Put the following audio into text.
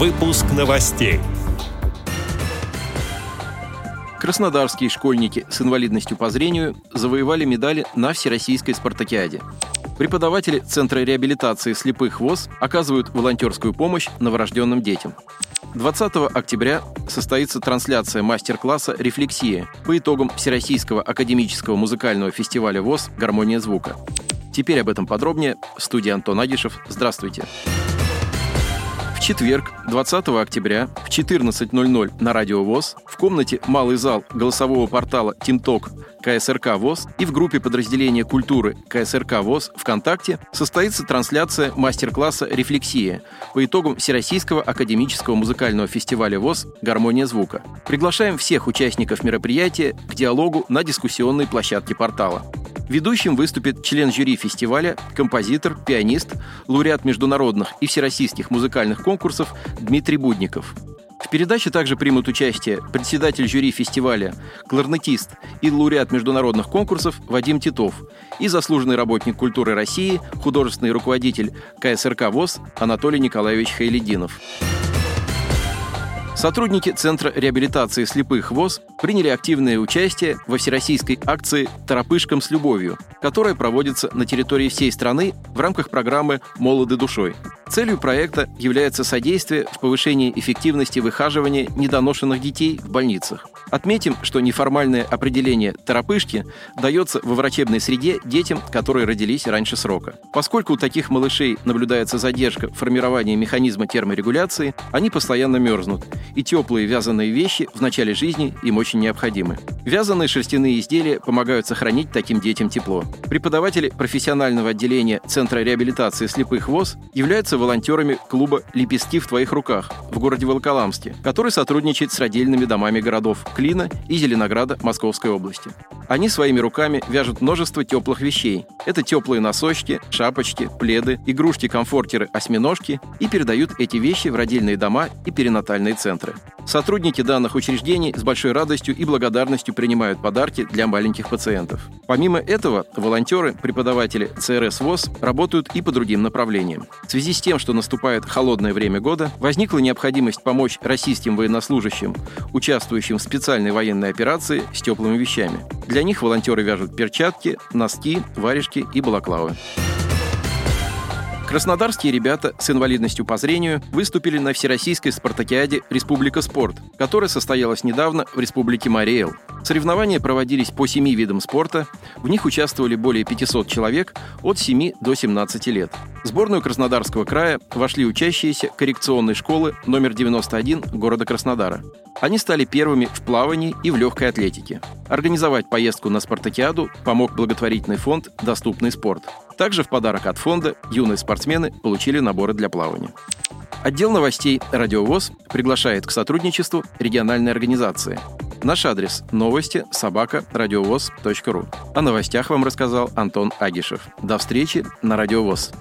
Выпуск новостей. Краснодарские школьники с инвалидностью по зрению завоевали медали на Всероссийской спартакиаде. Преподаватели Центра реабилитации слепых ВОЗ оказывают волонтерскую помощь новорожденным детям. 20 октября состоится трансляция мастер-класса «Рефлексия» по итогам Всероссийского академического музыкального фестиваля ВОЗ «Гармония звука». Теперь об этом подробнее. В студии Антон Агишев. Здравствуйте. Здравствуйте. Четверг, 20 октября в 14.00 на Радио ВОЗ в комнате «Малый зал» голосового портала «Тимток» КСРК ВОЗ и в группе подразделения культуры КСРК ВОЗ ВКонтакте состоится трансляция мастер-класса «Рефлексия» по итогам Всероссийского академического музыкального фестиваля ВОЗ «Гармония звука». Приглашаем всех участников мероприятия к диалогу на дискуссионной площадке портала. Ведущим выступит член жюри фестиваля, композитор, пианист, лауреат международных и всероссийских музыкальных конкурсов Дмитрий Будников. В передаче также примут участие председатель жюри фестиваля, кларнетист и лауреат международных конкурсов Вадим Титов и заслуженный работник культуры России, художественный руководитель КСРК ВОЗ Анатолий Николаевич Хайлединов. Сотрудники Центра реабилитации слепых ВОЗ приняли активное участие во всероссийской акции «Торопышкам с любовью», которая проводится на территории всей страны в рамках программы «Молоды душой». Целью проекта является содействие в повышении эффективности выхаживания недоношенных детей в больницах. Отметим, что неформальное определение «торопышки» дается во врачебной среде детям, которые родились раньше срока. Поскольку у таких малышей наблюдается задержка в формировании механизма терморегуляции, они постоянно мерзнут, и теплые вязаные вещи в начале жизни им очень необходимы. Вязаные шерстяные изделия помогают сохранить таким детям тепло. Преподаватели профессионального отделения Центра реабилитации слепых ВОЗ являются волонтерами клуба «Лепестки в твоих руках» в городе Волоколамске, который сотрудничает с родильными домами городов Клина и Зеленограда Московской области. Они своими руками вяжут множество теплых вещей. Это теплые носочки, шапочки, пледы, игрушки-комфортеры, осьминожки и передают эти вещи в родильные дома и перинатальные центры. Сотрудники данных учреждений с большой радостью и благодарностью принимают подарки для маленьких пациентов. Помимо этого, волонтеры, преподаватели ЦРС ВОЗ работают и по другим направлениям. В связи с тем, что наступает холодное время года, возникла необходимость помочь российским военнослужащим, участвующим в специальной военной операции с теплыми вещами. Для них волонтеры вяжут перчатки, носки, варежки и балаклавы. Краснодарские ребята с инвалидностью по зрению выступили на Всероссийской спартакиаде «Республика спорт», которая состоялась недавно в Республике Мариэл. Соревнования проводились по семи видам спорта, в них участвовали более 500 человек от 7 до 17 лет. В сборную Краснодарского края вошли учащиеся коррекционной школы номер 91 города Краснодара. Они стали первыми в плавании и в легкой атлетике. Организовать поездку на спартакиаду помог благотворительный фонд «Доступный спорт». Также в подарок от фонда юные спортсмены получили наборы для плавания. Отдел новостей «Радиовоз» приглашает к сотрудничеству региональной организации. Наш адрес – новости собака радиовоз.ру. О новостях вам рассказал Антон Агишев. До встречи на «Радиовоз».